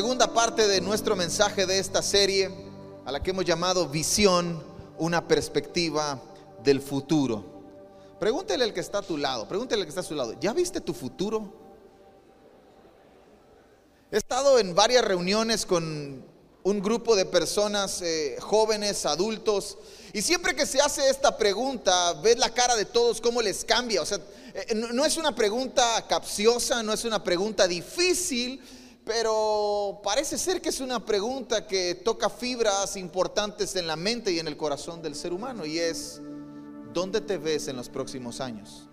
segunda parte de nuestro mensaje de esta serie, a la que hemos llamado Visión, una perspectiva del futuro. Pregúntele al que está a tu lado, pregúntele al que está a su lado, ¿ya viste tu futuro? He estado en varias reuniones con un grupo de personas, eh, jóvenes, adultos, y siempre que se hace esta pregunta, ves la cara de todos, cómo les cambia. O sea, eh, no es una pregunta capciosa, no es una pregunta difícil, pero parece ser que es una pregunta que toca fibras importantes en la mente y en el corazón del ser humano, y es, ¿dónde te ves en los próximos años?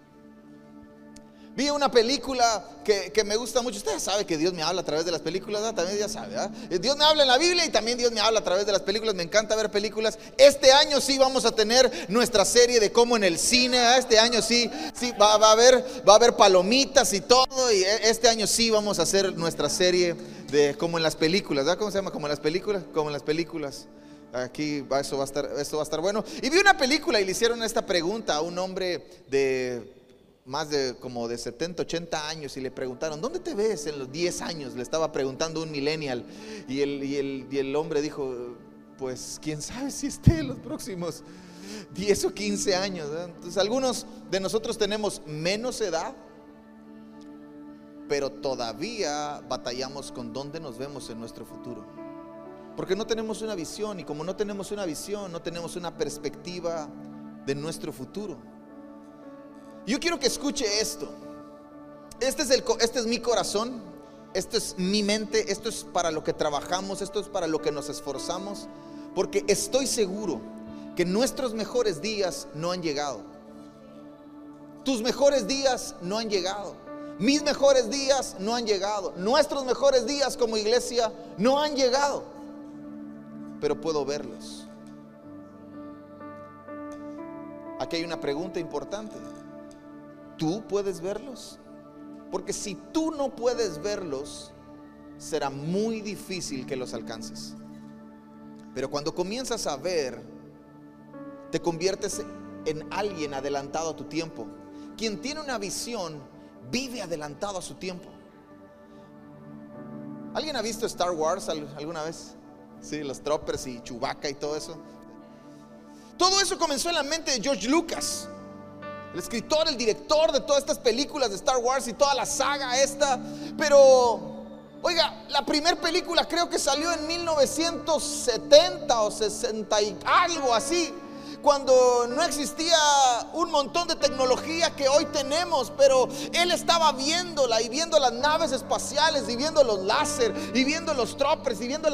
Vi una película que, me gusta mucho. Usted sabe que Dios me habla a través de las películas, también ya sabe. Eh, Dios me habla en la Biblia y también Dios me habla a través de las películas. Me encanta ver películas. Este año sí vamos a tener nuestra serie de cómo en el cine. Este año sí, sí va, a haber, va a haber palomitas y todo. Y e, este año sí vamos a hacer nuestra serie de como en las películas. ¿verdad? ¿Cómo se llama? Como en las películas. Como en las películas. Aquí eso va a estar, esto va a estar bueno. Y vi una película y le hicieron esta pregunta a un hombre de más de como de 70, 80 años y le preguntaron, ¿dónde te ves en los 10 años? Le estaba preguntando un millennial y el, y el, y el hombre dijo, pues quién sabe si esté en los próximos 10 o 15 años. Entonces algunos de nosotros tenemos menos edad, pero todavía batallamos con dónde nos vemos en nuestro futuro. Porque no tenemos una visión y como no tenemos una visión, no tenemos una perspectiva de nuestro futuro. Yo quiero que escuche esto. Este este es mi corazón, esto es mi mente, esto es para lo que trabajamos, esto es para lo que nos esforzamos, porque estoy seguro que nuestros mejores días no han llegado. Tus mejores días no han llegado. Mis mejores días no han llegado. Nuestros mejores días como iglesia no han llegado. Pero puedo verlos. Aquí hay una pregunta importante tú puedes verlos. Porque si tú no puedes verlos, será muy difícil que los alcances. Pero cuando comienzas a ver, te conviertes en alguien adelantado a tu tiempo. Quien tiene una visión vive adelantado a su tiempo. ¿Alguien ha visto Star Wars alguna vez? Sí, los troppers y Chewbacca y todo eso. Todo eso comenzó en la mente de George Lucas el escritor, el director de todas estas películas de Star Wars y toda la saga esta. Pero, oiga, la primera película creo que salió en 1970 o 60 y algo así cuando no existía un montón de tecnología que hoy tenemos, pero él estaba viéndola y viendo las naves espaciales y viendo los láser y viendo los troppers y viendo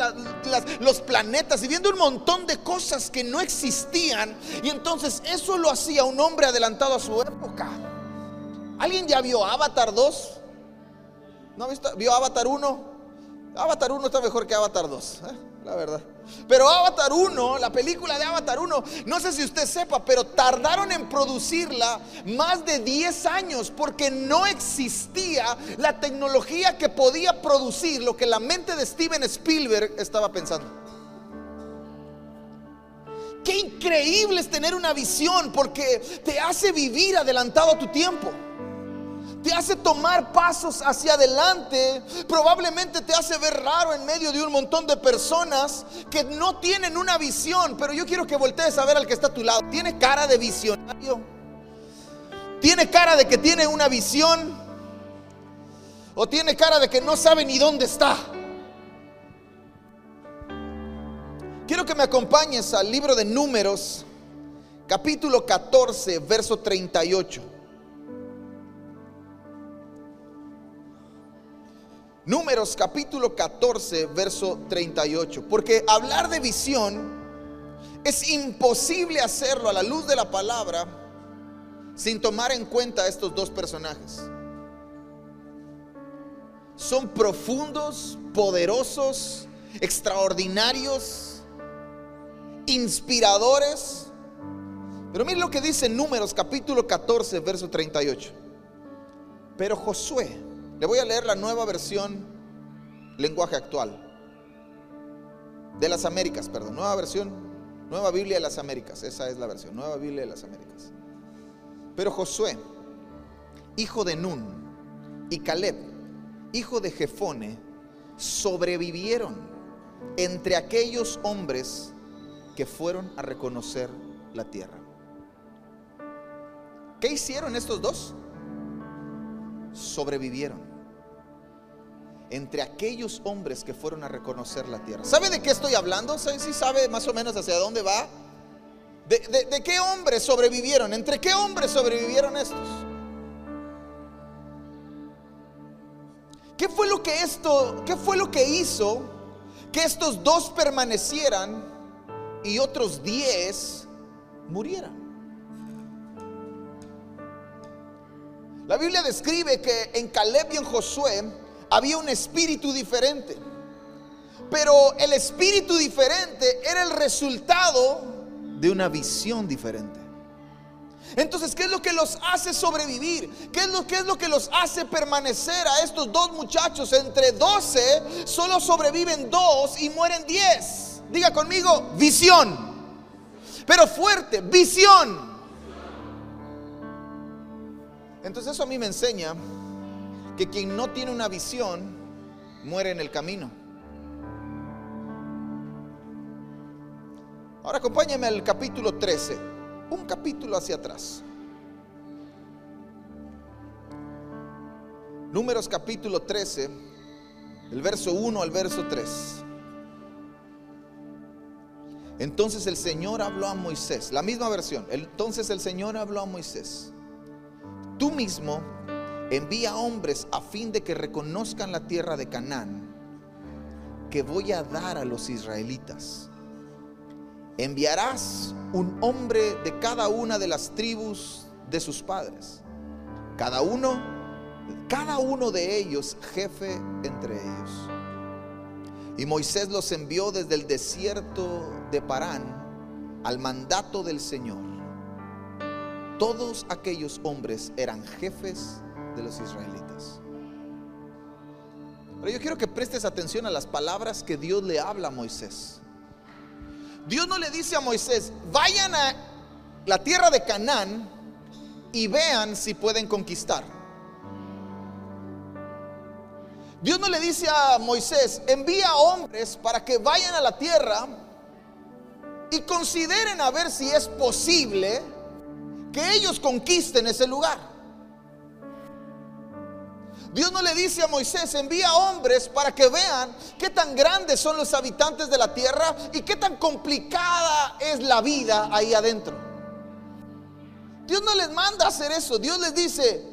los planetas y viendo un montón de cosas que no existían. Y entonces eso lo hacía un hombre adelantado a su época. ¿Alguien ya vio Avatar 2? ¿No visto? ¿Vio Avatar 1? Avatar 1 está mejor que Avatar 2, ¿eh? La verdad. Pero Avatar 1, la película de Avatar 1, no sé si usted sepa, pero tardaron en producirla más de 10 años porque no existía la tecnología que podía producir lo que la mente de Steven Spielberg estaba pensando. Qué increíble es tener una visión porque te hace vivir adelantado a tu tiempo te hace tomar pasos hacia adelante, probablemente te hace ver raro en medio de un montón de personas que no tienen una visión, pero yo quiero que voltees a ver al que está a tu lado. ¿Tiene cara de visionario? ¿Tiene cara de que tiene una visión? ¿O tiene cara de que no sabe ni dónde está? Quiero que me acompañes al libro de números, capítulo 14, verso 38. Números capítulo 14, verso 38. Porque hablar de visión es imposible hacerlo a la luz de la palabra sin tomar en cuenta estos dos personajes. Son profundos, poderosos, extraordinarios, inspiradores. Pero miren lo que dice Números capítulo 14, verso 38. Pero Josué, le voy a leer la nueva versión, lenguaje actual. De las Américas, perdón. Nueva versión, nueva Biblia de las Américas. Esa es la versión, nueva Biblia de las Américas. Pero Josué, hijo de Nun, y Caleb, hijo de Jefone, sobrevivieron entre aquellos hombres que fueron a reconocer la tierra. ¿Qué hicieron estos dos? Sobrevivieron entre aquellos hombres que fueron a reconocer la tierra. ¿Sabe de qué estoy hablando? ¿Sí sabe más o menos hacia dónde va? ¿De, de qué hombres sobrevivieron? ¿Entre qué hombres sobrevivieron estos? ¿Qué fue lo que esto, qué fue lo que hizo que estos dos permanecieran y otros diez murieran? La Biblia describe que en Caleb y en Josué había un espíritu diferente. Pero el espíritu diferente era el resultado de una visión diferente. Entonces, ¿qué es lo que los hace sobrevivir? ¿Qué es lo, es lo que los hace permanecer a estos dos muchachos? Entre 12 solo sobreviven dos y mueren 10. Diga conmigo, visión. Pero fuerte, visión. Entonces eso a mí me enseña que quien no tiene una visión muere en el camino. Ahora acompáñame al capítulo 13 un capítulo hacia atrás. Números capítulo 13, el verso 1 al verso 3. Entonces el Señor habló a Moisés, la misma versión. Entonces el Señor habló a Moisés. Tú mismo envía hombres a fin de que reconozcan la tierra de Canaán que voy a dar a los israelitas enviarás un hombre de cada una de las tribus de sus padres. Cada uno, cada uno de ellos jefe entre ellos. Y Moisés los envió desde el desierto de Parán al mandato del Señor. Todos aquellos hombres eran jefes de los israelitas. Pero yo quiero que prestes atención a las palabras que Dios le habla a Moisés. Dios no le dice a Moisés, vayan a la tierra de Canaán y vean si pueden conquistar. Dios no le dice a Moisés, envía hombres para que vayan a la tierra y consideren a ver si es posible que ellos conquisten ese lugar. Dios no le dice a Moisés, envía hombres para que vean qué tan grandes son los habitantes de la tierra y qué tan complicada es la vida ahí adentro. Dios no les manda a hacer eso. Dios les dice,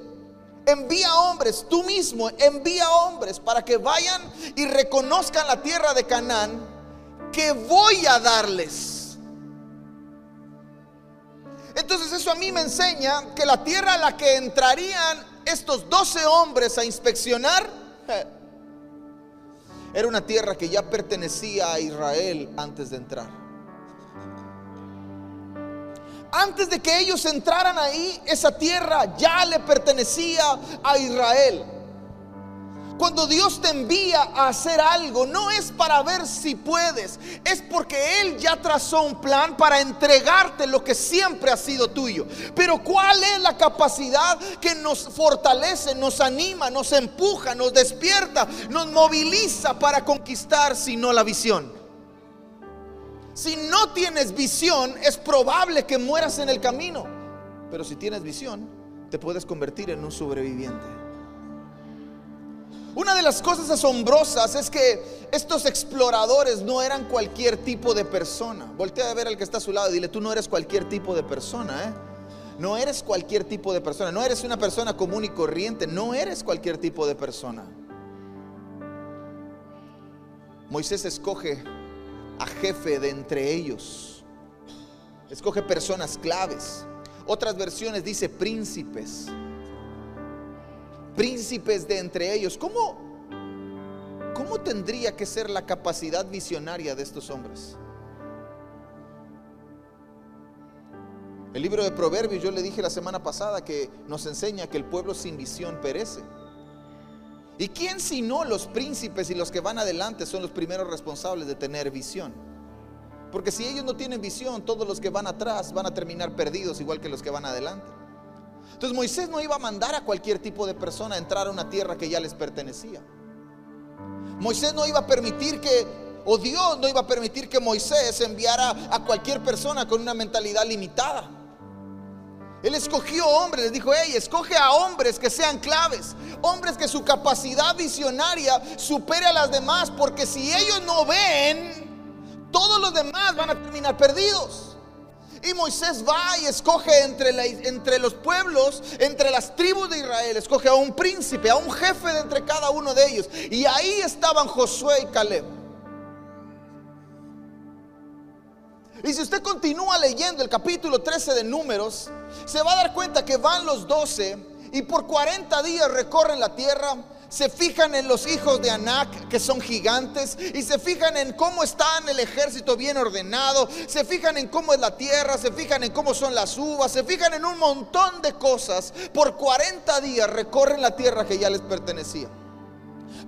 envía hombres, tú mismo envía hombres para que vayan y reconozcan la tierra de Canaán que voy a darles. Entonces eso a mí me enseña que la tierra a la que entrarían estos 12 hombres a inspeccionar, era una tierra que ya pertenecía a Israel antes de entrar. Antes de que ellos entraran ahí, esa tierra ya le pertenecía a Israel. Cuando Dios te envía a hacer algo, no es para ver si puedes, es porque Él ya trazó un plan para entregarte lo que siempre ha sido tuyo. Pero ¿cuál es la capacidad que nos fortalece, nos anima, nos empuja, nos despierta, nos moviliza para conquistar, si no la visión? Si no tienes visión, es probable que mueras en el camino. Pero si tienes visión, te puedes convertir en un sobreviviente. Una de las cosas asombrosas es que estos exploradores no eran cualquier tipo de persona. Voltea a ver al que está a su lado y dile, tú no eres cualquier tipo de persona, ¿eh? No eres cualquier tipo de persona, no eres una persona común y corriente, no eres cualquier tipo de persona. Moisés escoge a jefe de entre ellos. Escoge personas claves. Otras versiones dice príncipes príncipes de entre ellos. ¿Cómo, ¿Cómo tendría que ser la capacidad visionaria de estos hombres? El libro de Proverbios, yo le dije la semana pasada que nos enseña que el pueblo sin visión perece. ¿Y quién sino los príncipes y los que van adelante son los primeros responsables de tener visión? Porque si ellos no tienen visión, todos los que van atrás van a terminar perdidos igual que los que van adelante. Entonces Moisés no iba a mandar a cualquier tipo de persona a entrar a una tierra que ya les pertenecía. Moisés no iba a permitir que, o Dios no iba a permitir que Moisés enviara a cualquier persona con una mentalidad limitada. Él escogió hombres, les dijo, hey, escoge a hombres que sean claves, hombres que su capacidad visionaria supere a las demás, porque si ellos no ven, todos los demás van a terminar perdidos. Y Moisés va y escoge entre, entre los pueblos, entre las tribus de Israel, escoge a un príncipe, a un jefe de entre cada uno de ellos. Y ahí estaban Josué y Caleb. Y si usted continúa leyendo el capítulo 13 de Números, se va a dar cuenta que van los 12 y por 40 días recorren la tierra se fijan en los hijos de Anac, que son gigantes, y se fijan en cómo está el ejército bien ordenado, se fijan en cómo es la tierra, se fijan en cómo son las uvas, se fijan en un montón de cosas. Por 40 días recorren la tierra que ya les pertenecía.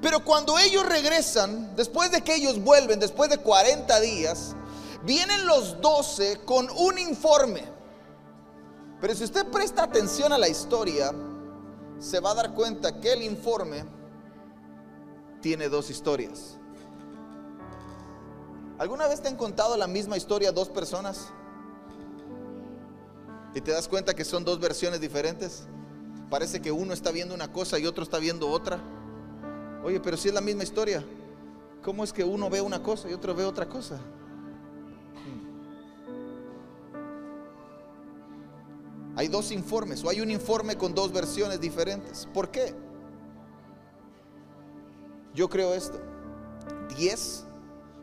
Pero cuando ellos regresan, después de que ellos vuelven, después de 40 días, vienen los 12 con un informe. Pero si usted presta atención a la historia, se va a dar cuenta que el informe tiene dos historias. ¿Alguna vez te han contado la misma historia dos personas? Y te das cuenta que son dos versiones diferentes. Parece que uno está viendo una cosa y otro está viendo otra. Oye, pero si es la misma historia, ¿cómo es que uno ve una cosa y otro ve otra cosa? Hay dos informes o hay un informe con dos versiones diferentes. ¿Por qué? Yo creo esto. Diez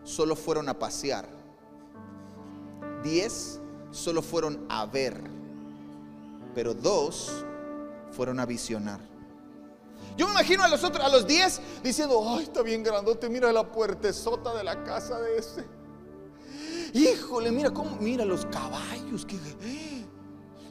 solo fueron a pasear. Diez solo fueron a ver. Pero dos fueron a visionar. Yo me imagino a los otros, a los diez, diciendo, ay, está bien grandote, mira la puertezota de la casa de ese. Híjole, mira cómo, mira los caballos, que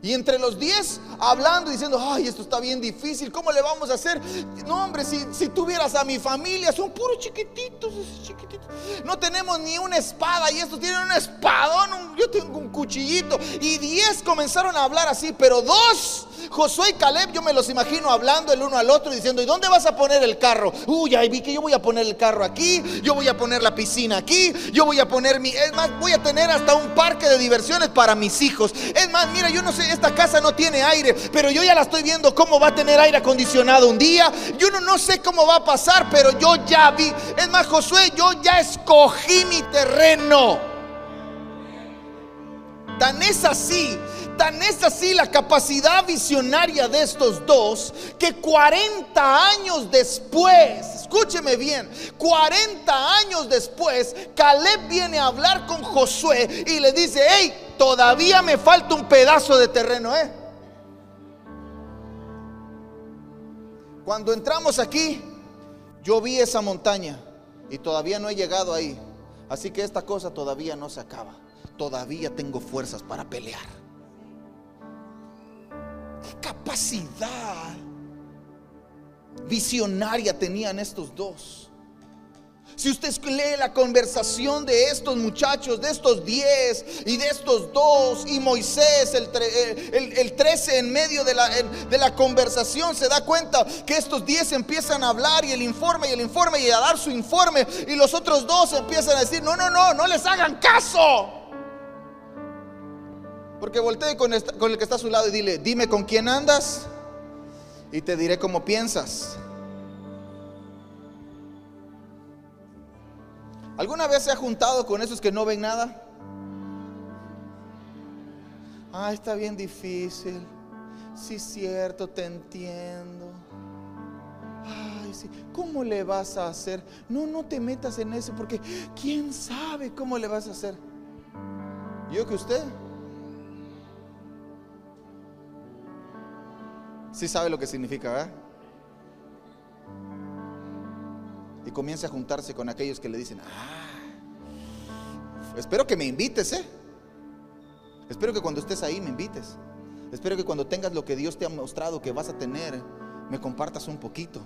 y entre los diez hablando, diciendo, ay, esto está bien difícil, ¿cómo le vamos a hacer? No, hombre, si, si tuvieras a mi familia, son puros chiquititos, chiquititos. No tenemos ni una espada y estos tienen un espadón, yo tengo un cuchillito. Y diez comenzaron a hablar así, pero dos Josué y Caleb, yo me los imagino hablando el uno al otro diciendo, ¿y dónde vas a poner el carro? Uy, ahí vi que yo voy a poner el carro aquí, yo voy a poner la piscina aquí, yo voy a poner mi, es más, voy a tener hasta un parque de diversiones para mis hijos. Es más, mira, yo no sé, esta casa no tiene aire, pero yo ya la estoy viendo cómo va a tener aire acondicionado un día. Yo no, no sé cómo va a pasar, pero yo ya vi. Es más, Josué, yo ya escogí mi terreno. Tan es así Tan es así la capacidad visionaria de estos dos que 40 años después, escúcheme bien, 40 años después, Caleb viene a hablar con Josué y le dice, hey, todavía me falta un pedazo de terreno, ¿eh? Cuando entramos aquí, yo vi esa montaña y todavía no he llegado ahí. Así que esta cosa todavía no se acaba. Todavía tengo fuerzas para pelear capacidad visionaria tenían estos dos. Si usted lee la conversación de estos muchachos, de estos diez y de estos dos, y Moisés, el, el, trece en medio de la, conversación, se da cuenta que estos diez empiezan a hablar y el informe y el informe y a dar su informe, y los otros dos empiezan a decir, no, no, no, no les hagan caso. Porque voltee con, con, el que está a su lado y dile, dime con quién andas y te diré cómo piensas. ¿Alguna vez se ha juntado con esos que no ven nada? Ah, está bien difícil. Sí, cierto, te entiendo. Ay, sí. ¿Cómo le vas a hacer? No, no te metas en eso porque quién sabe cómo le vas a hacer. Yo que usted. Sí sabe lo que significa, ¿verdad? Y comienza a juntarse con aquellos que le dicen, ah, espero que me invites, ¿eh? Espero que cuando estés ahí me invites. Espero que cuando tengas lo que Dios te ha mostrado que vas a tener, me compartas un poquito.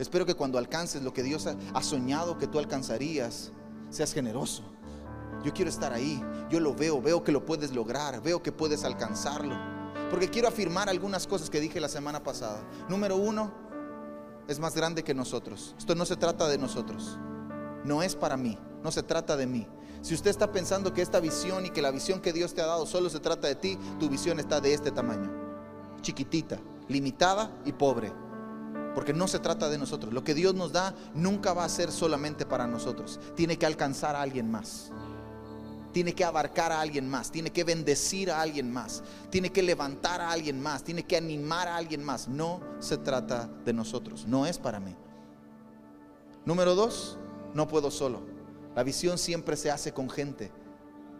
Espero que cuando alcances lo que Dios ha soñado que tú alcanzarías, seas generoso. Yo quiero estar ahí. Yo lo veo, veo que lo puedes lograr, veo que puedes alcanzarlo. Porque quiero afirmar algunas cosas que dije la semana pasada. Número uno, es más grande que nosotros. Esto no se trata de nosotros. No es para mí, no se trata de mí. Si usted está pensando que esta visión y que la visión que Dios te ha dado solo se trata de ti, tu visión está de este tamaño. Chiquitita, limitada y pobre. Porque no se trata de nosotros. Lo que Dios nos da nunca va a ser solamente para nosotros. Tiene que alcanzar a alguien más tiene que abarcar a alguien más, tiene que bendecir a alguien más, tiene que levantar a alguien más, tiene que animar a alguien más. No se trata de nosotros, no es para mí. Número dos, no puedo solo. La visión siempre se hace con gente.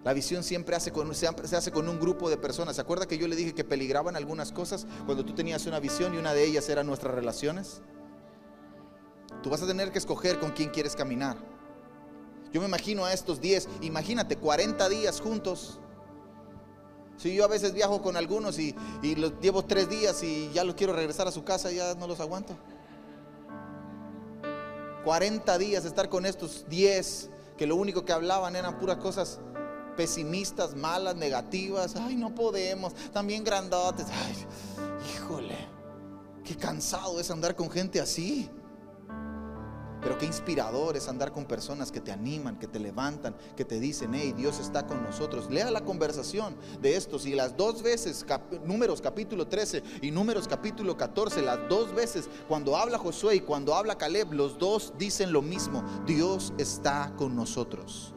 La visión siempre se hace con un grupo de personas. ¿Se acuerda que yo le dije que peligraban algunas cosas cuando tú tenías una visión y una de ellas eran nuestras relaciones? Tú vas a tener que escoger con quién quieres caminar. Yo me imagino a estos 10, imagínate 40 días juntos. Si yo a veces viajo con algunos y, los llevo tres días y ya los quiero regresar a su casa, ya no los aguanto. 40 días estar con estos 10 que lo único que hablaban eran puras cosas pesimistas, malas, negativas. Ay, no podemos, también grandotes. Ay, híjole, qué cansado es andar con gente así. Pero qué inspirador es andar con personas que te animan, que te levantan, que te dicen, hey, Dios está con nosotros. Lea la conversación de estos y las dos veces, números capítulo 13 y números capítulo 14, las dos veces cuando habla Josué y cuando habla Caleb, los dos dicen lo mismo, Dios está con nosotros.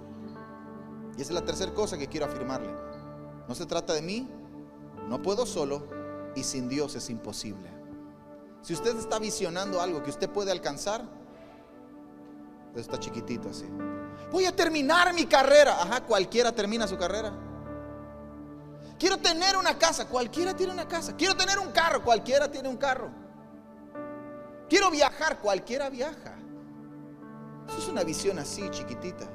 Y esa es la tercera cosa que quiero afirmarle. No se trata de mí, no puedo solo y sin Dios es imposible. Si usted está visionando algo que usted puede alcanzar, está chiquitito así. Voy a terminar mi carrera. Ajá, cualquiera termina su carrera. Quiero tener una casa. Cualquiera tiene una casa. Quiero tener un carro. Cualquiera tiene un carro. Quiero viajar. Cualquiera viaja. Eso es una visión así, chiquitita.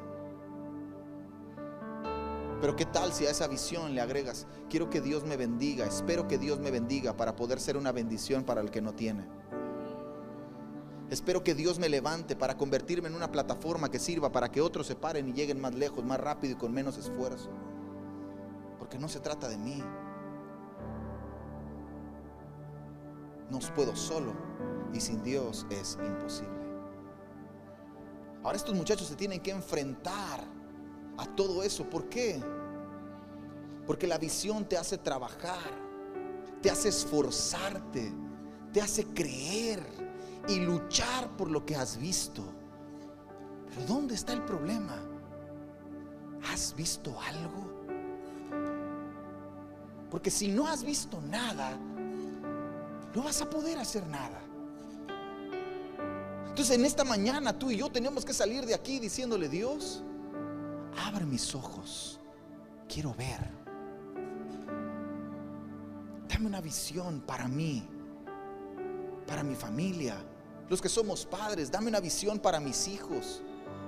Pero qué tal si a esa visión le agregas, quiero que Dios me bendiga, espero que Dios me bendiga para poder ser una bendición para el que no tiene. Espero que Dios me levante para convertirme en una plataforma que sirva para que otros se paren y lleguen más lejos, más rápido y con menos esfuerzo. Porque no se trata de mí. No puedo solo y sin Dios es imposible. Ahora estos muchachos se tienen que enfrentar a todo eso. ¿Por qué? Porque la visión te hace trabajar, te hace esforzarte, te hace creer y luchar por lo que has visto. Pero ¿dónde está el problema? ¿Has visto algo? Porque si no has visto nada, no vas a poder hacer nada. Entonces en esta mañana tú y yo tenemos que salir de aquí diciéndole, Dios, abre mis ojos, quiero ver. Dame una visión para mí, para mi familia, los que somos padres, dame una visión para mis hijos.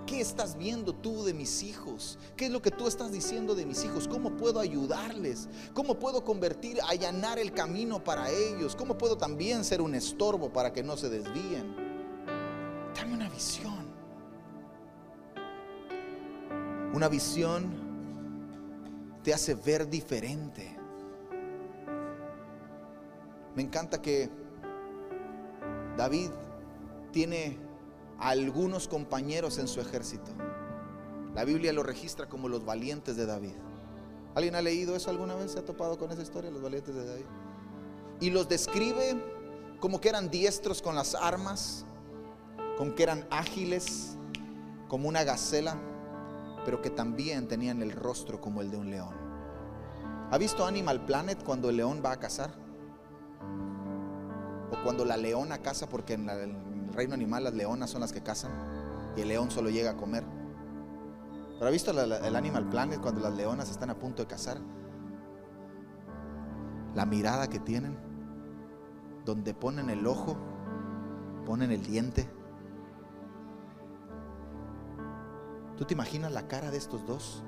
¿Qué estás viendo tú de mis hijos? ¿Qué es lo que tú estás diciendo de mis hijos? ¿Cómo puedo ayudarles? ¿Cómo puedo convertir, allanar el camino para ellos? ¿Cómo puedo también ser un estorbo para que no se desvíen? Dame una visión. Una visión te hace ver diferente. Me encanta que David tiene algunos compañeros en su ejército. La Biblia lo registra como los valientes de David. ¿Alguien ha leído eso alguna vez? ¿Se ha topado con esa historia, los valientes de David? Y los describe como que eran diestros con las armas, como que eran ágiles, como una gacela, pero que también tenían el rostro como el de un león. ¿Ha visto Animal Planet cuando el león va a cazar? O cuando la leona caza porque en la, reino animal las leonas son las que cazan y el león solo llega a comer. Pero ha visto el Animal Planet cuando las leonas están a punto de cazar? La mirada que tienen, donde ponen el ojo, ponen el diente. ¿Tú te imaginas la cara de estos dos?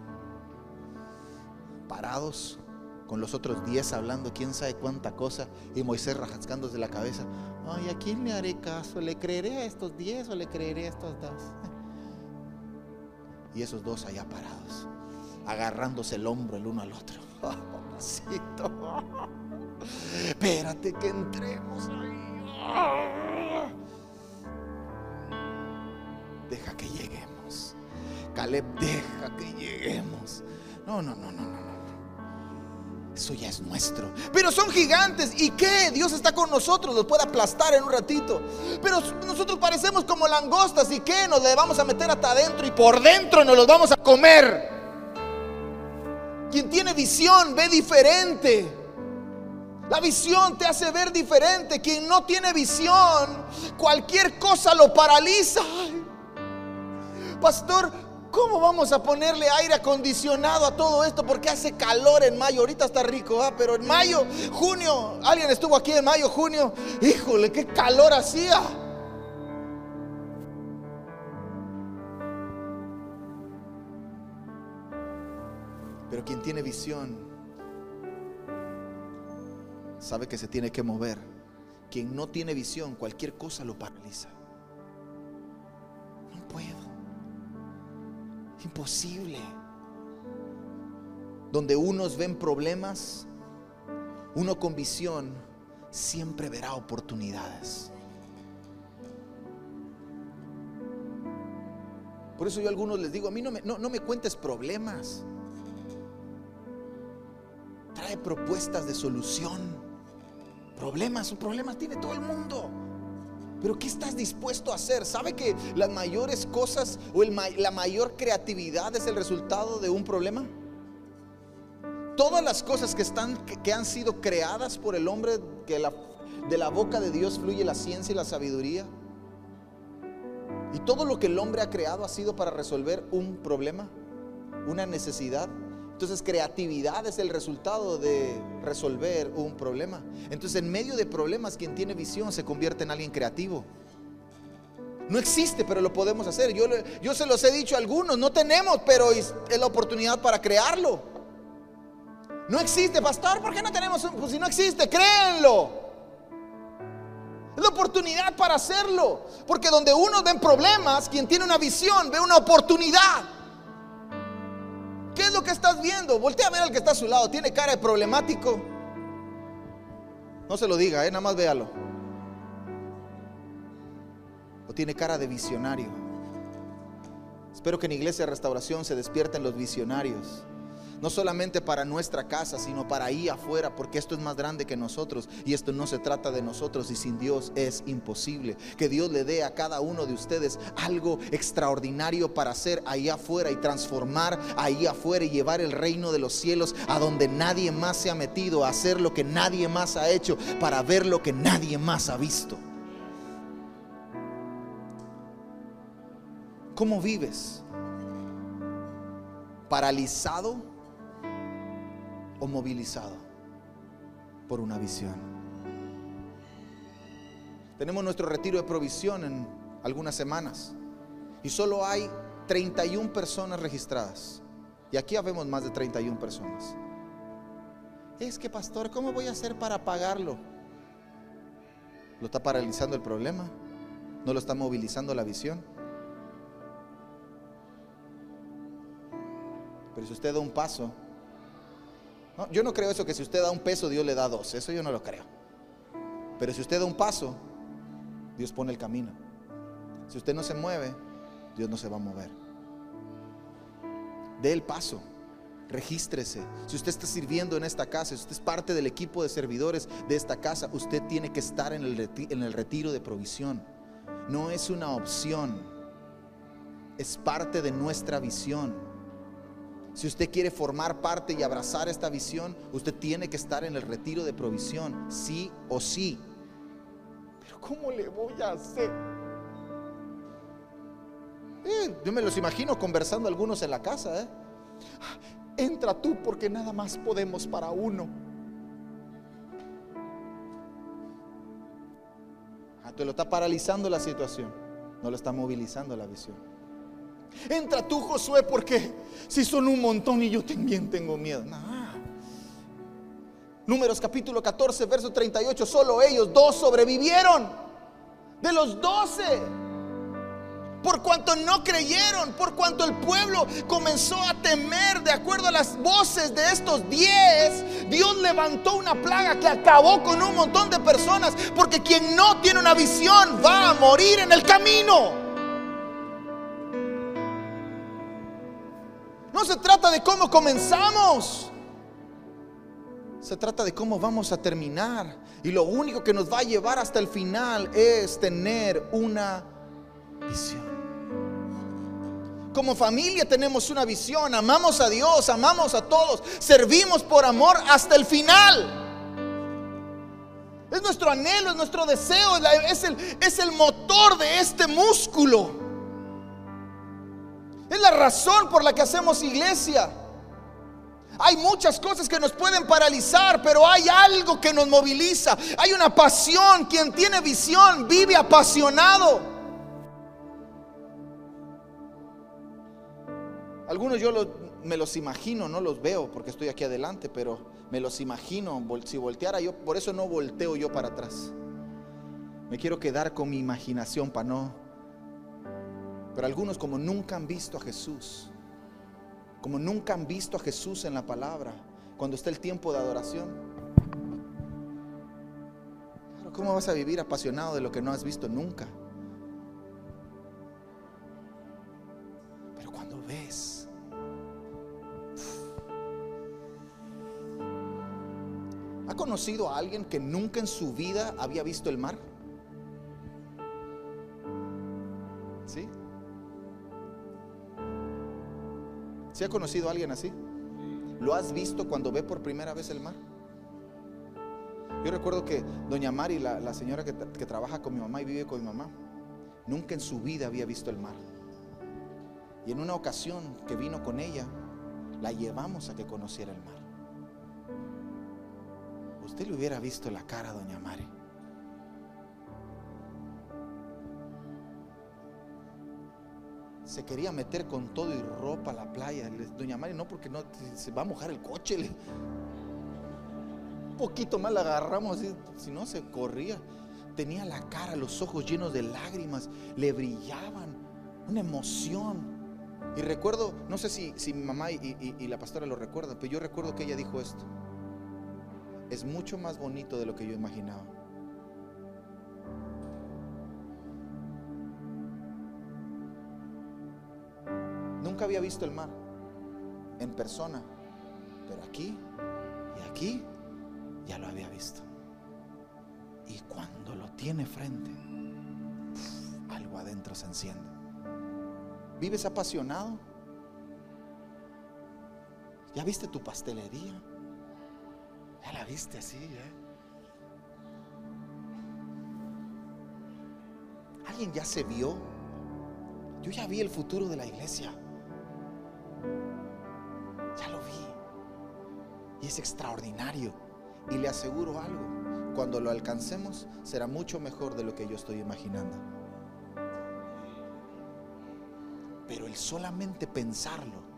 Parados, con los otros diez hablando quién sabe cuánta cosa y Moisés rascándose la cabeza. Ay, ¿a quién le haré caso? ¿Le creeré a estos diez o le creeré a estos dos? Y esos dos allá parados, agarrándose el hombro el uno al otro. Oh, Espérate que entremos ahí. Deja que lleguemos. Caleb, deja que lleguemos. No, no, no, no, no. Eso ya es nuestro. Pero son gigantes. ¿Y qué? Dios está con nosotros. Los puede aplastar en un ratito. Pero nosotros parecemos como langostas. ¿Y qué? Nos le vamos a meter hasta adentro y por dentro nos los vamos a comer. Quien tiene visión ve diferente. La visión te hace ver diferente. Quien no tiene visión, cualquier cosa lo paraliza. Pastor, ¿Cómo vamos a ponerle aire acondicionado a todo esto? Porque hace calor en mayo. Ahorita está rico, ¿ah? pero en mayo, junio, alguien estuvo aquí en mayo, junio. Híjole, qué calor hacía. Pero quien tiene visión sabe que se tiene que mover. Quien no tiene visión, cualquier cosa lo paraliza. No puedo. Imposible. Donde unos ven problemas, uno con visión siempre verá oportunidades. Por eso yo a algunos les digo, a mí no me, no, no me cuentes problemas. Trae propuestas de solución. Problemas, problemas tiene todo el mundo. Pero ¿qué estás dispuesto a hacer? ¿Sabe que las mayores cosas o la mayor creatividad es el resultado de un problema? Todas las cosas que, están, que, han sido creadas por el hombre, que de la boca de Dios fluye la ciencia y la sabiduría. Y todo lo que el hombre ha creado ha sido para resolver un problema, una necesidad. Entonces creatividad es el resultado de resolver un problema. Entonces en medio de problemas quien tiene visión se convierte en alguien creativo. No existe, pero lo podemos hacer. Yo, se los he dicho a algunos, no tenemos, pero es, la oportunidad para crearlo. No existe, pastor, ¿por qué no tenemos? Pues si no existe, créenlo. Es la oportunidad para hacerlo. Porque donde uno ve problemas, quien tiene una visión ve una oportunidad. ¿Qué es lo que estás viendo? Voltea a ver al que está a su lado. ¿Tiene cara de problemático? No se lo diga, ¿eh? nada más véalo. O tiene cara de visionario. Espero que en Iglesia de Restauración se despierten los visionarios no solamente para nuestra casa, sino para ahí afuera, porque esto es más grande que nosotros y esto no se trata de nosotros y sin Dios es imposible. Que Dios le dé a cada uno de ustedes algo extraordinario para hacer ahí afuera y transformar ahí afuera y llevar el reino de los cielos a donde nadie más se ha metido, a hacer lo que nadie más ha hecho, para ver lo que nadie más ha visto. ¿Cómo vives? ¿Paralizado? O movilizado por una visión. Tenemos nuestro retiro de provisión en algunas semanas y solo hay 31 personas registradas. Y aquí habemos más de 31 personas. Es que, pastor, ¿cómo voy a hacer para pagarlo? ¿Lo está paralizando el problema? ¿No lo está movilizando la visión? Pero si usted da un paso, yo no creo eso que si usted da un peso, Dios le da dos. Eso yo no lo creo. Pero si usted da un paso, Dios pone el camino. Si usted no se mueve, Dios no se va a mover. Dé el paso. Regístrese. Si usted está sirviendo en esta casa, si usted es parte del equipo de servidores de esta casa, usted tiene que estar en el, en el retiro de provisión. No es una opción, es parte de nuestra visión. Si usted quiere formar parte y abrazar esta visión, usted tiene que estar en el retiro de provisión, sí o sí. Pero ¿cómo le voy a hacer? Eh, yo me los imagino conversando algunos en la casa. ¿eh? Entra tú porque nada más podemos para uno. Ah, lo está paralizando la situación, no lo está movilizando la visión. Entra tú, Josué, porque si son un montón y yo también tengo miedo. Números capítulo 14, verso 38, solo ellos, dos sobrevivieron. De los doce. por cuanto no creyeron, por cuanto el pueblo comenzó a temer de acuerdo a las voces de estos diez, Dios levantó una plaga que acabó con un montón de personas, porque quien no tiene una visión va a morir en el camino. No se trata de cómo comenzamos. Se trata de cómo vamos a terminar. Y lo único que nos va a llevar hasta el final es tener una visión. Como familia tenemos una visión, amamos a Dios, amamos a todos, servimos por amor hasta el final. Es nuestro anhelo, es nuestro deseo, es el, es el motor de este músculo. Es la razón por la que hacemos iglesia. Hay muchas cosas que nos pueden paralizar, pero hay algo que nos moviliza. Hay una pasión. Quien tiene visión vive apasionado. Algunos yo me los imagino, no los veo porque estoy aquí adelante, pero me los imagino. Si volteara yo, por eso no volteo yo para atrás. Me quiero quedar con mi imaginación para no pero algunos como nunca han visto a Jesús, como nunca han visto a Jesús en la palabra, cuando está el tiempo de adoración. ¿Cómo vas a vivir apasionado de lo que no has visto nunca? Pero cuando ves, ¿ha conocido a alguien que nunca en su vida había visto el mar? ¿Se ha conocido a alguien así? ¿Lo has visto cuando ve por primera vez el mar? Yo recuerdo que doña Mari, la, señora que, que, trabaja con mi mamá y vive con mi mamá, nunca en su vida había visto el mar. Y en una ocasión que vino con ella, la llevamos a que conociera el mar. Usted le hubiera visto la cara doña Mari. Se quería meter con todo y ropa a la playa. Doña Mari, no, porque no se va a mojar el coche. Un poquito más la agarramos, si no se corría. Tenía la cara, los ojos llenos de lágrimas, le brillaban, una emoción. Y recuerdo, no sé si, si mi mamá y, y la pastora lo recuerdan, pero yo recuerdo que ella dijo esto. Es mucho más bonito de lo que yo imaginaba. Nunca había visto el mar en persona, pero aquí y aquí ya lo había visto. Y cuando lo tiene frente, algo adentro se enciende. ¿Vives apasionado? ¿Ya viste tu pastelería? ¿Ya la viste así? Eh? ¿Alguien ya se vio? Yo ya vi el futuro de la iglesia. Es extraordinario. Y le aseguro algo. Cuando lo alcancemos será mucho mejor de lo que yo estoy imaginando. Pero el solamente pensarlo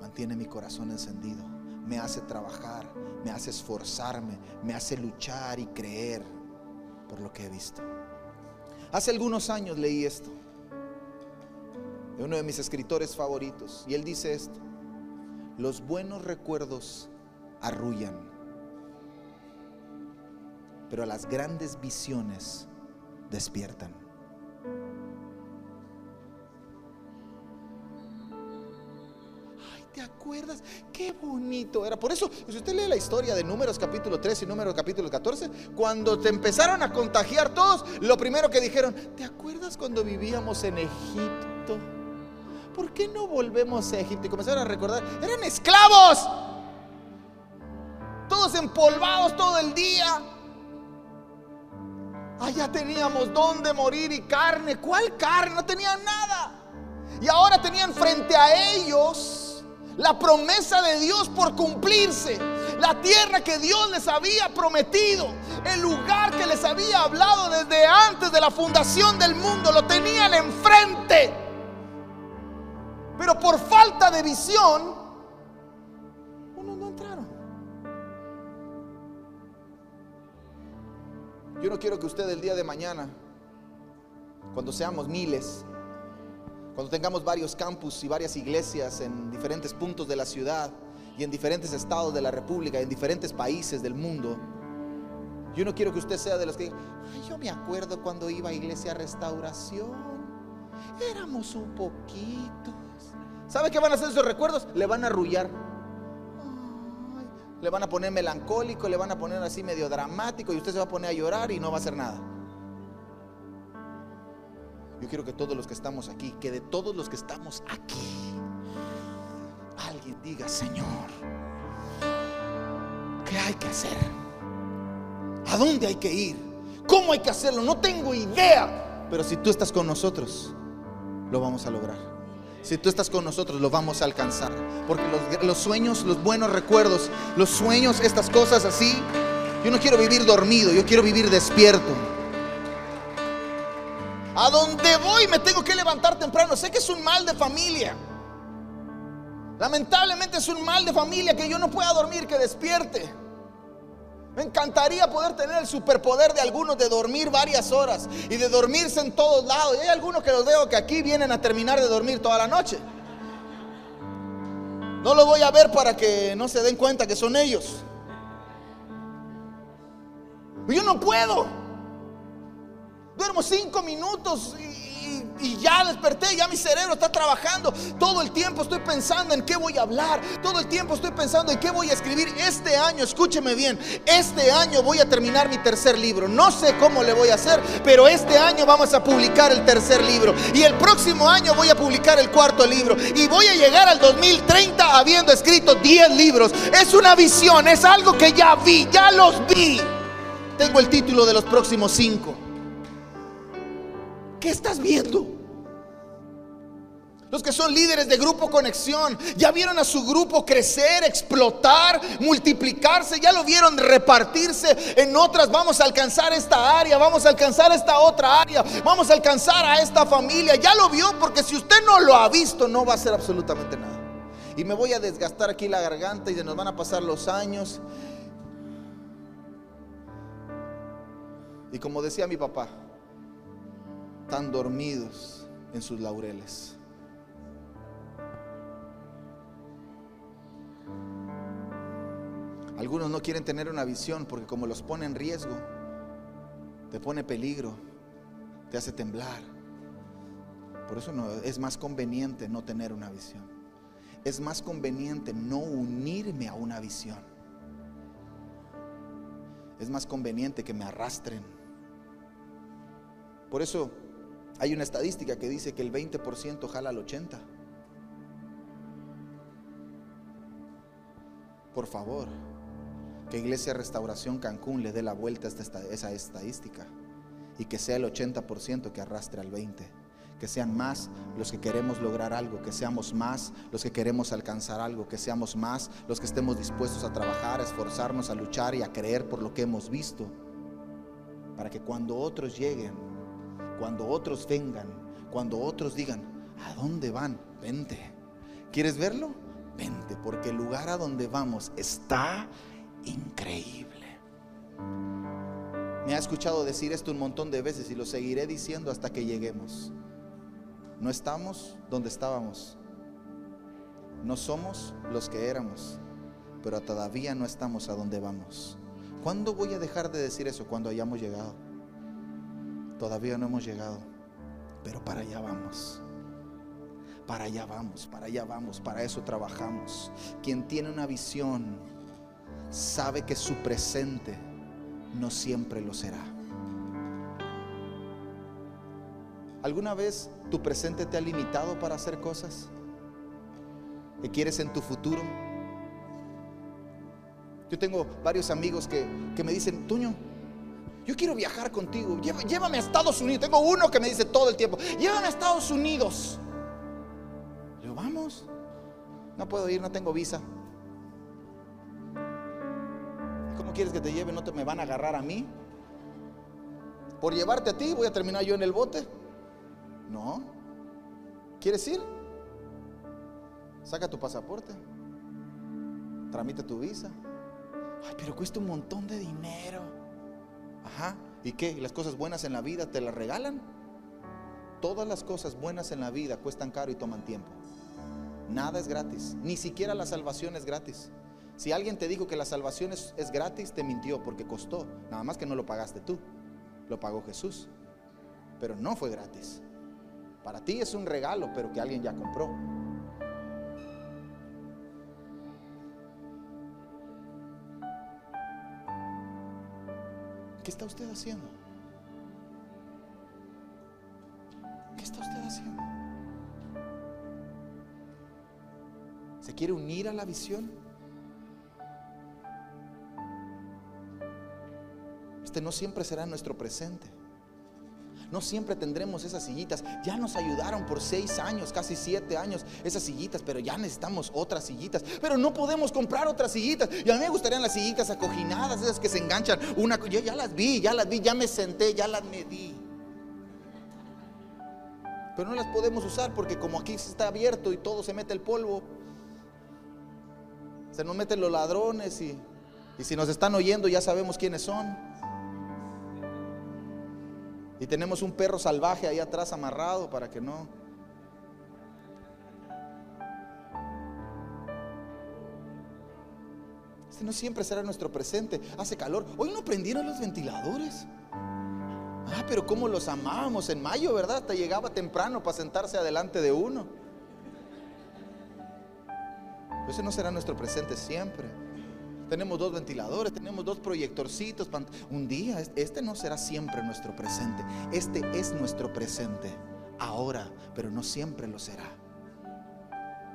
mantiene mi corazón encendido. Me hace trabajar, me hace esforzarme, me hace luchar y creer por lo que he visto. Hace algunos años leí esto de uno de mis escritores favoritos. Y él dice esto, los buenos recuerdos arrullan, pero las grandes visiones despiertan. Ay, ¿Te acuerdas? Qué bonito era. Por eso, si usted lee la historia de Números capítulo 3 y Números capítulo 14, cuando te empezaron a contagiar todos, lo primero que dijeron, ¿te acuerdas cuando vivíamos en Egipto? ¿Por qué no volvemos a Egipto? Y comenzaron a recordar, eran esclavos, todos empolvados todo el día. Allá teníamos donde morir y carne. ¿Cuál carne? No tenían nada. Y ahora tenían frente a ellos la promesa de Dios por cumplirse. La tierra que Dios les había prometido. El lugar que les había hablado desde antes de la fundación del mundo. Lo tenían enfrente. Pero por falta de visión, unos no entraron. Yo no quiero que usted el día de mañana cuando seamos miles, cuando tengamos varios campus y varias iglesias en diferentes puntos de la ciudad y en diferentes estados de la República, en diferentes países del mundo, yo no quiero que usted sea de los que digan, yo me acuerdo cuando iba a iglesia restauración, éramos un poquitos. ¿Sabe qué van a hacer esos recuerdos? Le van a arrullar. le van a poner melancólico, le van a poner así medio dramático y usted se va a poner a llorar y no va a hacer nada. Yo quiero que todos los que estamos aquí, que de todos los que estamos aquí, alguien diga, Señor, ¿qué hay que hacer? ¿A dónde hay que ir? ¿Cómo hay que hacerlo? No tengo idea. Pero si tú estás con nosotros, lo vamos a lograr. Si tú estás con nosotros, lo vamos a alcanzar. Porque los, sueños, los buenos recuerdos, los sueños, estas cosas así, yo no quiero vivir dormido, yo quiero vivir despierto. A donde voy me tengo que levantar temprano. Sé que es un mal de familia. Lamentablemente es un mal de familia que yo no pueda dormir, que despierte. Me encantaría poder tener el superpoder de algunos de dormir varias horas y de dormirse en todos lados. Y hay algunos que los veo que aquí vienen a terminar de dormir toda la noche. No lo voy a ver para que no se den cuenta que son ellos. Yo no puedo. Duermo cinco minutos y, ya desperté, ya mi cerebro está trabajando. Todo el tiempo estoy pensando en qué voy a hablar. Todo el tiempo estoy pensando en qué voy a escribir. Este año, escúcheme bien, este año voy a terminar mi tercer libro. No sé cómo le voy a hacer, pero este año vamos a publicar el tercer libro. Y el próximo año voy a publicar el cuarto libro. Y voy a llegar al 2030 habiendo escrito 10 libros. Es una visión, es algo que ya vi, ya los vi. Tengo el título de los próximos cinco. ¿Qué estás viendo? Los que son líderes de grupo conexión, ya vieron a su grupo crecer, explotar, multiplicarse, ya lo vieron repartirse en otras. Vamos a alcanzar esta área, vamos a alcanzar esta otra área, vamos a alcanzar a esta familia. Ya lo vio porque si usted no lo ha visto, no va a hacer absolutamente nada. Y me voy a desgastar aquí la garganta y se nos van a pasar los años. Y como decía mi papá, están dormidos en sus laureles. Algunos no quieren tener una visión porque como los pone en riesgo, te pone peligro, te hace temblar. Por eso no, es más conveniente no tener una visión. Es más conveniente no unirme a una visión. Es más conveniente que me arrastren. Por eso hay una estadística que dice que el 20% jala al 80%. Por favor, que Iglesia Restauración Cancún le dé la vuelta a esa estadística y que sea el 80% que arrastre al 20%. Que sean más los que queremos lograr algo, que seamos más los que queremos alcanzar algo, que seamos más los que estemos dispuestos a trabajar, a esforzarnos, a luchar y a creer por lo que hemos visto. Para que cuando otros lleguen cuando otros vengan, cuando otros digan, ¿a dónde van? Vente. ¿Quieres verlo? Vente, porque el lugar a donde vamos está increíble. Me ha escuchado decir esto un montón de veces y lo seguiré diciendo hasta que lleguemos. No estamos donde estábamos. No somos los que éramos, pero todavía no estamos a donde vamos. ¿Cuándo voy a dejar de decir eso? Cuando hayamos llegado. Todavía no hemos llegado, pero para allá vamos. Para allá vamos, para allá vamos, para eso trabajamos. Quien tiene una visión sabe que su presente no siempre lo será. ¿Alguna vez tu presente te ha limitado para hacer cosas que quieres en tu futuro? Yo tengo varios amigos que, que me dicen, Tuño, yo quiero viajar contigo. Llévame a Estados Unidos. Tengo uno que me dice todo el tiempo, llévame a Estados Unidos. Le vamos. No puedo ir, no tengo visa. ¿Cómo quieres que te lleve? ¿No te me van a agarrar a mí? Por llevarte a ti voy a terminar yo en el bote. No. ¿Quieres ir? Saca tu pasaporte. Tramita tu visa. Ay, pero cuesta un montón de dinero. Ajá. ¿Y qué? ¿Las cosas buenas en la vida te las regalan? Todas las cosas buenas en la vida cuestan caro y toman tiempo. Nada es gratis, ni siquiera la salvación es gratis. Si alguien te dijo que la salvación es, es gratis, te mintió porque costó. Nada más que no lo pagaste tú, lo pagó Jesús. Pero no fue gratis. Para ti es un regalo, pero que alguien ya compró. ¿Qué está usted haciendo? ¿Qué está usted haciendo? ¿Se quiere unir a la visión? Este no siempre será nuestro presente. No siempre tendremos esas sillitas. Ya nos ayudaron por seis años, casi siete años, esas sillitas, pero ya necesitamos otras sillitas. Pero no podemos comprar otras sillitas. Y a mí me gustarían las sillitas acoginadas, esas que se enganchan. Una, yo ya las vi, ya las vi, ya me senté, ya las medí. Pero no las podemos usar porque como aquí está abierto y todo se mete el polvo, se nos meten los ladrones y, y si nos están oyendo ya sabemos quiénes son. Y tenemos un perro salvaje ahí atrás amarrado para que no. Este no siempre será nuestro presente. Hace calor. Hoy no prendieron los ventiladores. Ah, pero cómo los amábamos en mayo, ¿verdad? Hasta llegaba temprano para sentarse adelante de uno. Ese no será nuestro presente siempre tenemos dos ventiladores, tenemos dos proyectorcitos. Un día, este no será siempre nuestro presente. Este es nuestro presente ahora, pero no siempre lo será.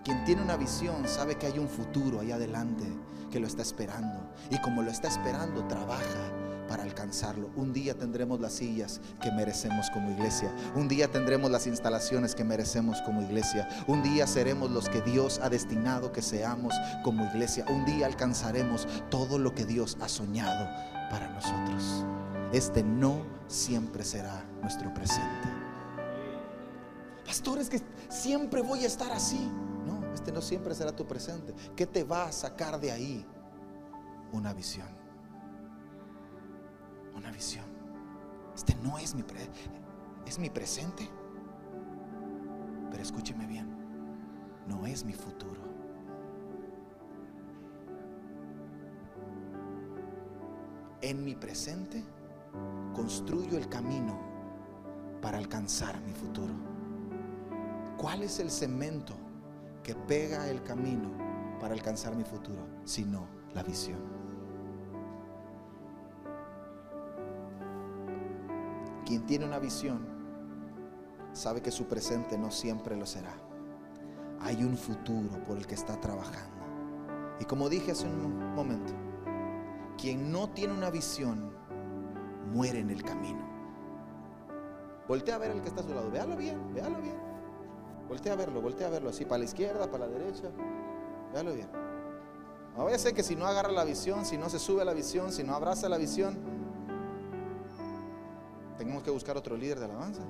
Quien tiene una visión sabe que hay un futuro ahí adelante que lo está esperando. Y como lo está esperando, trabaja para alcanzarlo. Un día tendremos las sillas que merecemos como iglesia. Un día tendremos las instalaciones que merecemos como iglesia. Un día seremos los que Dios ha destinado que seamos como iglesia. Un día alcanzaremos todo lo que Dios ha soñado para nosotros. Este no siempre será nuestro presente. Pastor, es que siempre voy a estar así. No, este no siempre será tu presente. ¿Qué te va a sacar de ahí? Una visión una visión. Este no es mi, es mi presente. Pero escúcheme bien, no es mi futuro. En mi presente construyo el camino para alcanzar mi futuro. ¿Cuál es el cemento que pega el camino para alcanzar mi futuro? Sino la visión. Quien tiene una visión sabe que su presente no siempre lo será. Hay un futuro por el que está trabajando. Y como dije hace un momento, quien no tiene una visión muere en el camino. Voltea a ver al que está a su lado. Véalo bien, véalo bien. Voltea a verlo, voltea a verlo así, para la izquierda, para la derecha. Véalo bien. A ser que si no agarra la visión, si no se sube a la visión, si no abraza la visión, tenemos que buscar otro líder de alabanza.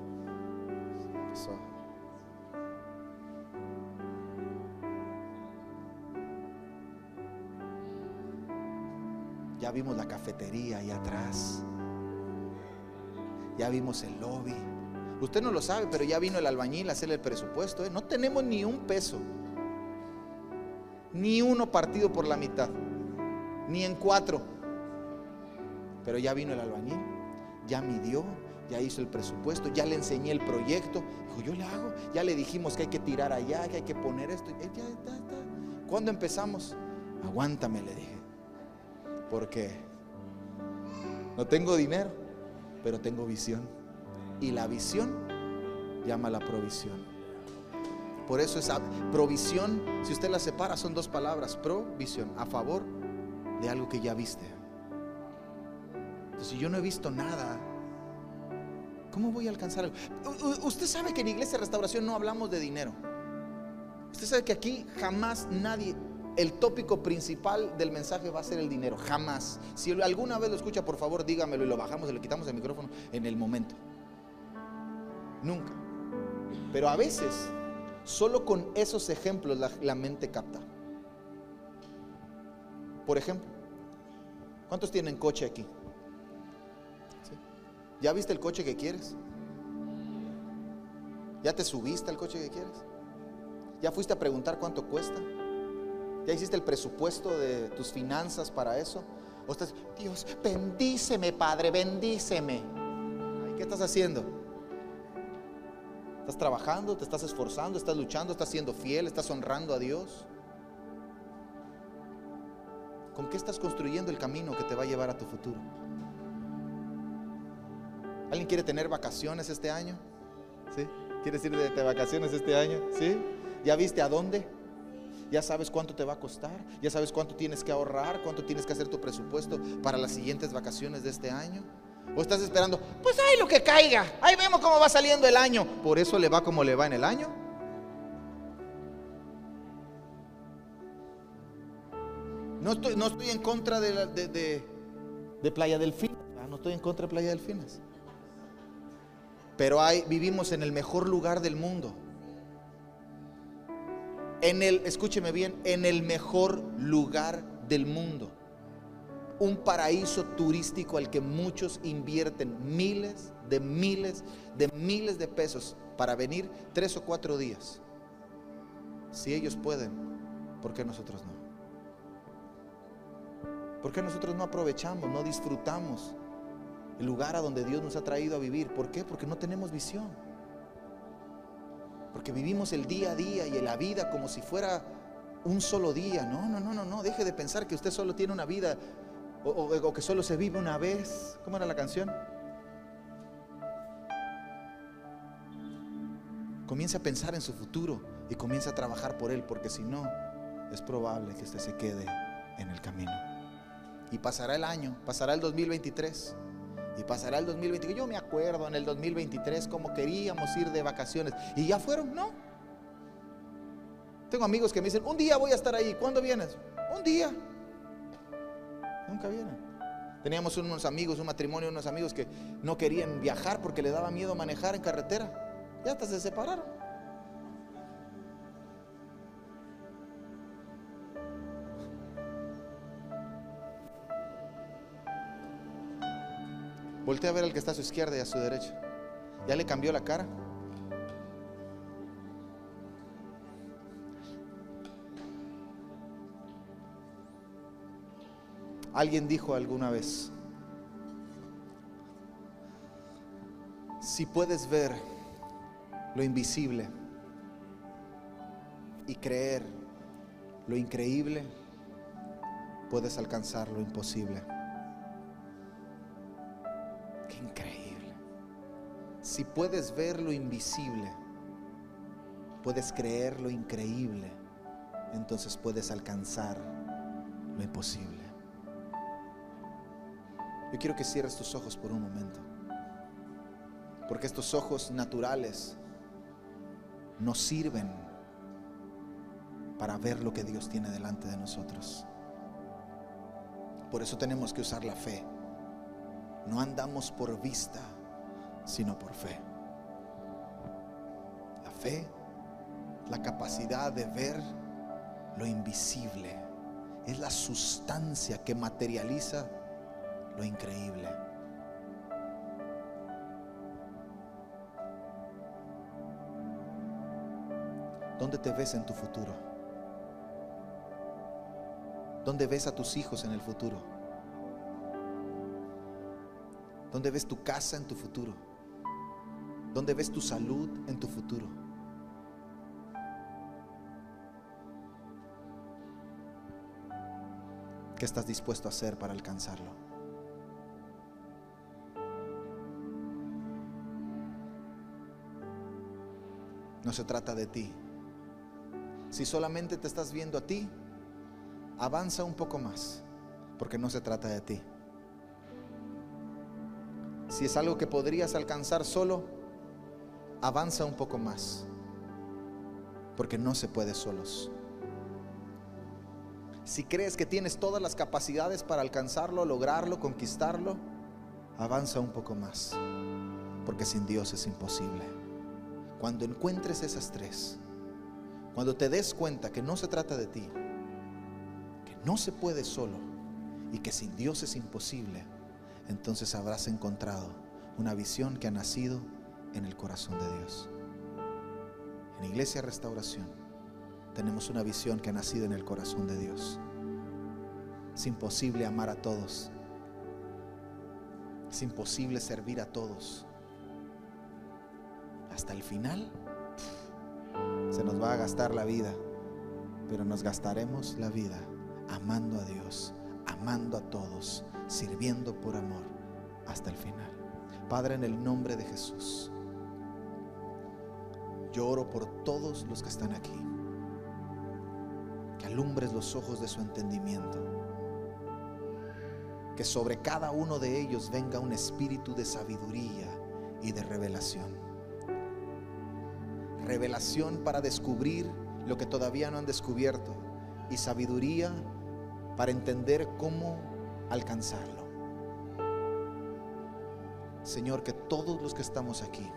Ya vimos la cafetería ahí atrás. Ya vimos el lobby. Usted no lo sabe, pero ya vino el albañil a hacerle el presupuesto. ¿eh? No tenemos ni un peso. Ni uno partido por la mitad. Ni en cuatro. Pero ya vino el albañil. Ya midió ya hizo el presupuesto, ya le enseñé el proyecto. Dijo, yo le hago. Ya le dijimos que hay que tirar allá, que hay que poner esto. ¿Cuándo empezamos? Aguántame, le dije. Porque no tengo dinero, pero tengo visión. Y la visión llama la provisión. Por eso esa provisión, si usted la separa, son dos palabras, provisión, a favor de algo que ya viste. Entonces, si yo no he visto nada ¿Cómo voy a alcanzar algo? Usted sabe que en Iglesia Restauración no hablamos de dinero. Usted sabe que aquí jamás nadie, el tópico principal del mensaje va a ser el dinero. Jamás. Si alguna vez lo escucha, por favor, dígamelo y lo bajamos y le quitamos el micrófono en el momento. Nunca. Pero a veces, solo con esos ejemplos la, mente capta. Por ejemplo, ¿cuántos tienen coche aquí? ¿Ya viste el coche que quieres? ¿Ya te subiste al coche que quieres? ¿Ya fuiste a preguntar cuánto cuesta? ¿Ya hiciste el presupuesto de tus finanzas para eso? ¿O estás, Dios, bendíceme, Padre, bendíceme? ¿Qué estás haciendo? ¿Estás trabajando? ¿Te estás esforzando? ¿Estás luchando? ¿Estás siendo fiel? ¿Estás honrando a Dios? ¿Con qué estás construyendo el camino que te va a llevar a tu futuro? ¿Alguien quiere tener vacaciones este año? ¿Sí? ¿Quieres ir de, vacaciones este año? ¿Sí? ¿Ya viste a dónde? ¿Ya sabes cuánto te va a costar? ¿Ya sabes cuánto tienes que ahorrar? ¿Cuánto tienes que hacer tu presupuesto para las siguientes vacaciones de este año? ¿O estás esperando? Pues ahí lo que caiga. Ahí vemos cómo va saliendo el año. ¿Por eso le va como le va en el año? No estoy, no estoy en contra de, de, de, Playa Delfines. No estoy en contra de Playa Delfines. Pero hay, vivimos en el mejor lugar del mundo. En el, escúcheme bien, en el mejor lugar del mundo. Un paraíso turístico al que muchos invierten miles de miles de miles de pesos para venir tres o cuatro días. Si ellos pueden, ¿por qué nosotros no? ¿Por qué nosotros no aprovechamos, no disfrutamos el lugar a donde Dios nos ha traído a vivir. ¿Por qué? Porque no tenemos visión. Porque vivimos el día a día y la vida como si fuera un solo día. No, no, no, no, no. Deje de pensar que usted solo tiene una vida o, que solo se vive una vez. ¿Cómo era la canción? Comience a pensar en su futuro y comience a trabajar por él, porque si no, es probable que usted se quede en el camino. Y pasará el año, pasará el 2023. Y pasará el 2020. Yo me acuerdo en el 2023 cómo queríamos ir de vacaciones. ¿Y ya fueron? No. Tengo amigos que me dicen, un día voy a estar ahí. ¿Cuándo vienes? Un día. Nunca vienen. Teníamos unos amigos, un matrimonio, unos amigos que no querían viajar porque le daba miedo manejar en carretera. Ya hasta se separaron. Voltea a ver al que está a su izquierda y a su derecha. ¿Ya le cambió la cara? Alguien dijo alguna vez, si puedes ver lo invisible y creer lo increíble, puedes alcanzar lo imposible. Si puedes ver lo invisible, puedes creer lo increíble, entonces puedes alcanzar lo imposible. Yo quiero que cierres tus ojos por un momento, porque estos ojos naturales nos sirven para ver lo que Dios tiene delante de nosotros. Por eso tenemos que usar la fe. No andamos por vista sino por fe. La fe, la capacidad de ver lo invisible, es la sustancia que materializa lo increíble. ¿Dónde te ves en tu futuro? ¿Dónde ves a tus hijos en el futuro? ¿Dónde ves tu casa en tu futuro? ¿Dónde ves tu salud en tu futuro? ¿Qué estás dispuesto a hacer para alcanzarlo? No se trata de ti. Si solamente te estás viendo a ti, avanza un poco más, porque no se trata de ti. Si es algo que podrías alcanzar solo, avanza un poco más, porque no se puede solos. Si crees que tienes todas las capacidades para alcanzarlo, lograrlo, conquistarlo, avanza un poco más, porque sin Dios es imposible. Cuando encuentres esas tres, cuando te des cuenta que no se trata de ti, que no se puede solo y que sin Dios es imposible, entonces habrás encontrado una visión que ha nacido en el corazón de Dios. En Iglesia Restauración tenemos una visión que ha nacido en el corazón de Dios. Es imposible amar a todos. Es imposible servir a todos. Hasta el final se nos va a gastar la vida, pero nos gastaremos la vida amando a Dios, amando a todos, sirviendo por amor hasta el final. Padre, en el nombre de Jesús, yo oro por todos los que están aquí, que alumbres los ojos de su entendimiento, que sobre cada uno de ellos venga un espíritu de sabiduría y de revelación. Revelación para descubrir lo que todavía no han descubierto y sabiduría para entender cómo alcanzarlo. Señor, que todos los que estamos aquí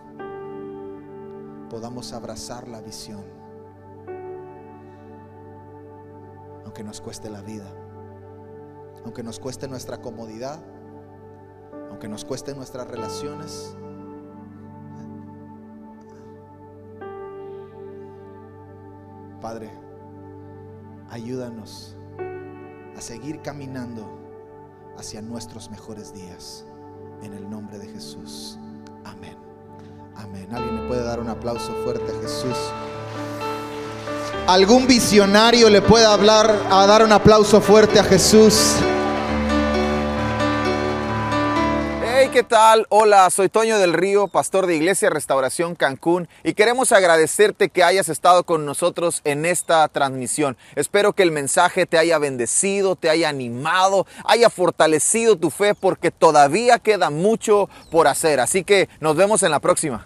podamos abrazar la visión, aunque nos cueste la vida, aunque nos cueste nuestra comodidad, aunque nos cueste nuestras relaciones. Padre, ayúdanos a seguir caminando hacia nuestros mejores días. En el nombre de Jesús. Amén. Amén. ¿Alguien le puede dar un aplauso fuerte a Jesús? ¿Algún visionario le puede hablar a dar un aplauso fuerte a Jesús? Tal? Hola, soy Toño del Río, pastor de Iglesia Restauración Cancún y queremos agradecerte que hayas estado con nosotros en esta transmisión. Espero que el mensaje te haya bendecido, te haya animado, haya fortalecido tu fe porque todavía queda mucho por hacer. Así que nos vemos en la próxima.